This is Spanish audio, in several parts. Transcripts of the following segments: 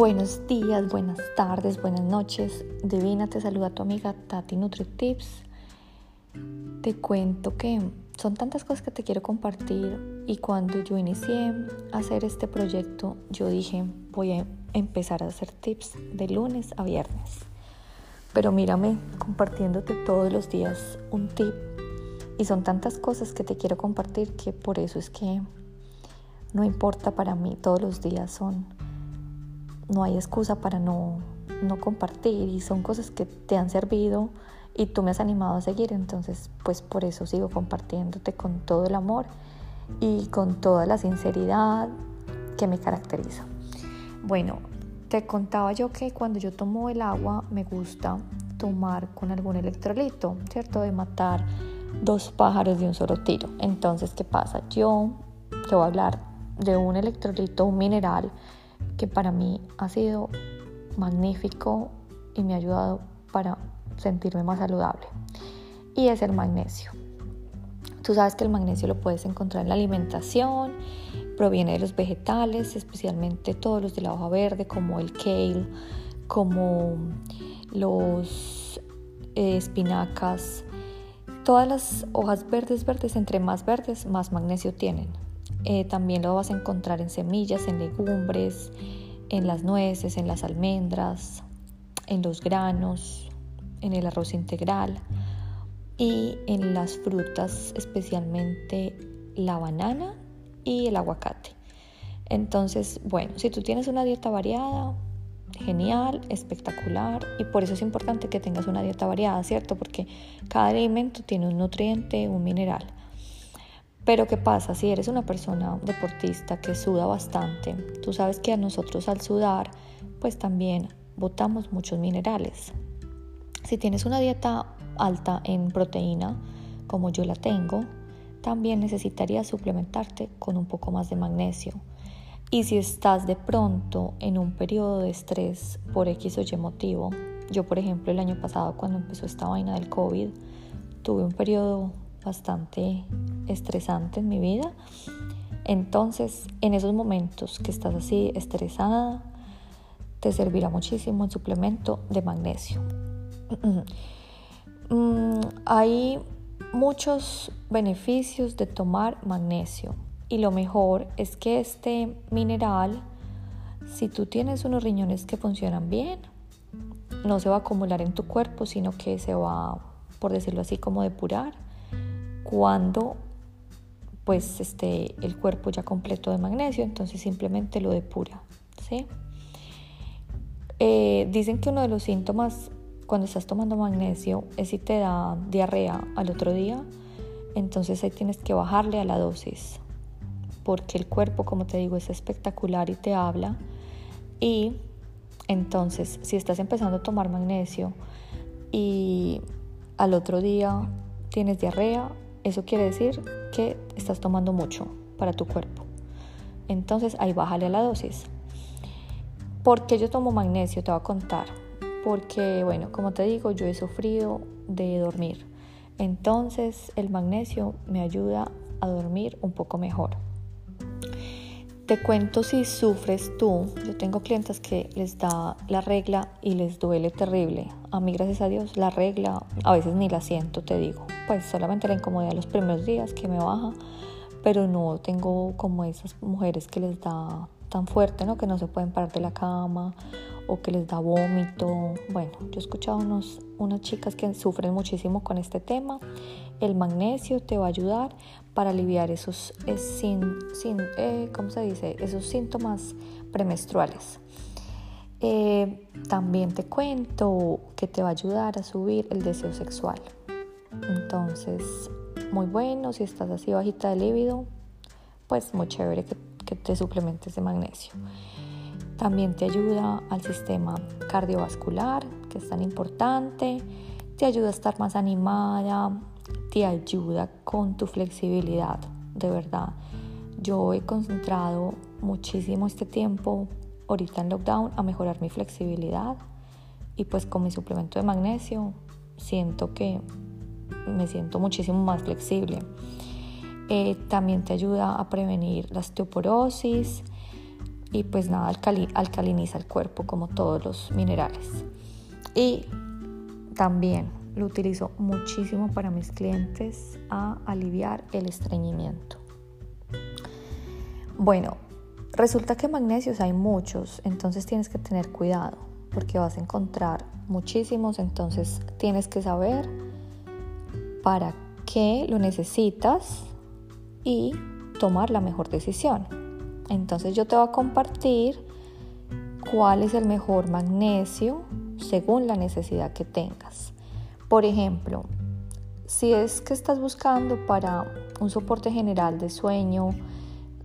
Buenos días, buenas tardes, buenas noches. Divina, te saluda tu amiga Tati NutriTips. Te cuento que son tantas cosas que te quiero compartir y cuando yo inicié a hacer este proyecto, yo dije, voy a empezar a hacer tips de lunes a viernes. Pero mírame compartiéndote todos los días un tip y son tantas cosas que te quiero compartir que por eso es que no importa para mí, todos los días son no hay excusa para no, no compartir y son cosas que te han servido y tú me has animado a seguir, entonces pues por eso sigo compartiéndote con todo el amor y con toda la sinceridad que me caracteriza. Bueno, te contaba yo que cuando yo tomo el agua me gusta tomar con algún electrolito, ¿cierto? De matar dos pájaros de un solo tiro. Entonces, ¿qué pasa? Yo te voy a hablar de un electrolito, un mineral que para mí ha sido magnífico y me ha ayudado para sentirme más saludable. Y es el magnesio. Tú sabes que el magnesio lo puedes encontrar en la alimentación, proviene de los vegetales, especialmente todos los de la hoja verde, como el kale, como los eh, espinacas. Todas las hojas verdes, verdes, entre más verdes, más magnesio tienen. Eh, también lo vas a encontrar en semillas, en legumbres, en las nueces, en las almendras, en los granos, en el arroz integral y en las frutas, especialmente la banana y el aguacate. Entonces, bueno, si tú tienes una dieta variada, genial, espectacular y por eso es importante que tengas una dieta variada, ¿cierto? Porque cada alimento tiene un nutriente, un mineral. Pero ¿qué pasa? Si eres una persona deportista que suda bastante, tú sabes que a nosotros al sudar, pues también botamos muchos minerales. Si tienes una dieta alta en proteína, como yo la tengo, también necesitarías suplementarte con un poco más de magnesio. Y si estás de pronto en un periodo de estrés por X o Y motivo, yo por ejemplo el año pasado cuando empezó esta vaina del COVID, tuve un periodo bastante estresante en mi vida. Entonces, en esos momentos que estás así estresada, te servirá muchísimo el suplemento de magnesio. Mm, hay muchos beneficios de tomar magnesio y lo mejor es que este mineral, si tú tienes unos riñones que funcionan bien, no se va a acumular en tu cuerpo, sino que se va, por decirlo así, como depurar cuando pues este, el cuerpo ya completo de magnesio, entonces simplemente lo depura. ¿sí? Eh, dicen que uno de los síntomas cuando estás tomando magnesio es si te da diarrea al otro día, entonces ahí tienes que bajarle a la dosis, porque el cuerpo, como te digo, es espectacular y te habla. Y entonces, si estás empezando a tomar magnesio y al otro día tienes diarrea, eso quiere decir que estás tomando mucho para tu cuerpo. Entonces ahí bájale a la dosis. ¿Por qué yo tomo magnesio? Te voy a contar. Porque, bueno, como te digo, yo he sufrido de dormir. Entonces el magnesio me ayuda a dormir un poco mejor. Te cuento si sufres tú. Yo tengo clientes que les da la regla y les duele terrible. A mí, gracias a Dios, la regla a veces ni la siento, te digo. Pues solamente la incomodidad los primeros días que me baja, pero no tengo como esas mujeres que les da tan fuerte, ¿no? Que no se pueden parar de la cama o que les da vómito. Bueno, yo he escuchado unos, unas chicas que sufren muchísimo con este tema. El magnesio te va a ayudar para aliviar esos, eh, ¿cómo se dice? esos síntomas premenstruales. Eh, también te cuento que te va a ayudar a subir el deseo sexual. Entonces, muy bueno, si estás así bajita de líbido, pues muy chévere que, que te suplementes de magnesio. También te ayuda al sistema cardiovascular, que es tan importante. Te ayuda a estar más animada, te ayuda con tu flexibilidad, de verdad. Yo he concentrado muchísimo este tiempo, ahorita en lockdown, a mejorar mi flexibilidad y pues con mi suplemento de magnesio siento que me siento muchísimo más flexible. Eh, también te ayuda a prevenir la osteoporosis, y pues nada, alcaliniza el cuerpo como todos los minerales. Y también lo utilizo muchísimo para mis clientes a aliviar el estreñimiento. Bueno, resulta que magnesios hay muchos, entonces tienes que tener cuidado porque vas a encontrar muchísimos, entonces tienes que saber para qué lo necesitas y tomar la mejor decisión. Entonces yo te voy a compartir cuál es el mejor magnesio según la necesidad que tengas. Por ejemplo, si es que estás buscando para un soporte general de sueño,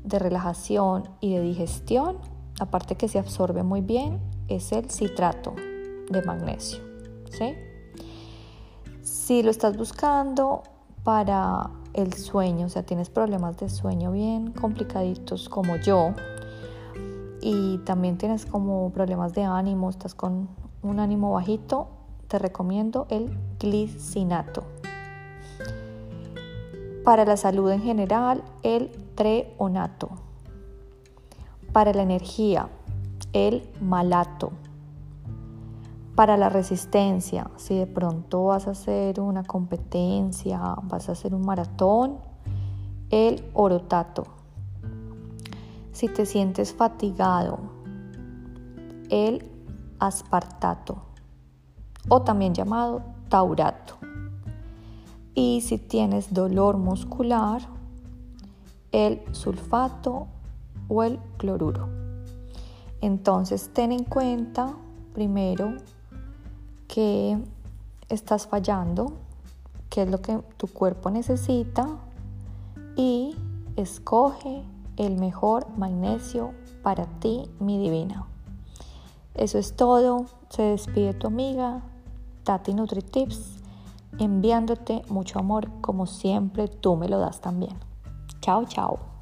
de relajación y de digestión, aparte que se absorbe muy bien, es el citrato de magnesio. Si lo estás buscando para el sueño, o sea, tienes problemas de sueño bien complicaditos como yo, y también tienes como problemas de ánimo, estás con un ánimo bajito, te recomiendo el glicinato. Para la salud en general, el treonato. Para la energía, el malato. Para la resistencia, si de pronto vas a hacer una competencia, vas a hacer un maratón, el orotato. Si te sientes fatigado, el aspartato o también llamado taurato. Y si tienes dolor muscular, el sulfato o el cloruro. Entonces ten en cuenta primero que estás fallando, qué es lo que tu cuerpo necesita y escoge el mejor magnesio para ti, mi divina. Eso es todo. Se despide tu amiga Tati NutriTips, enviándote mucho amor como siempre tú me lo das también. Chao, chao.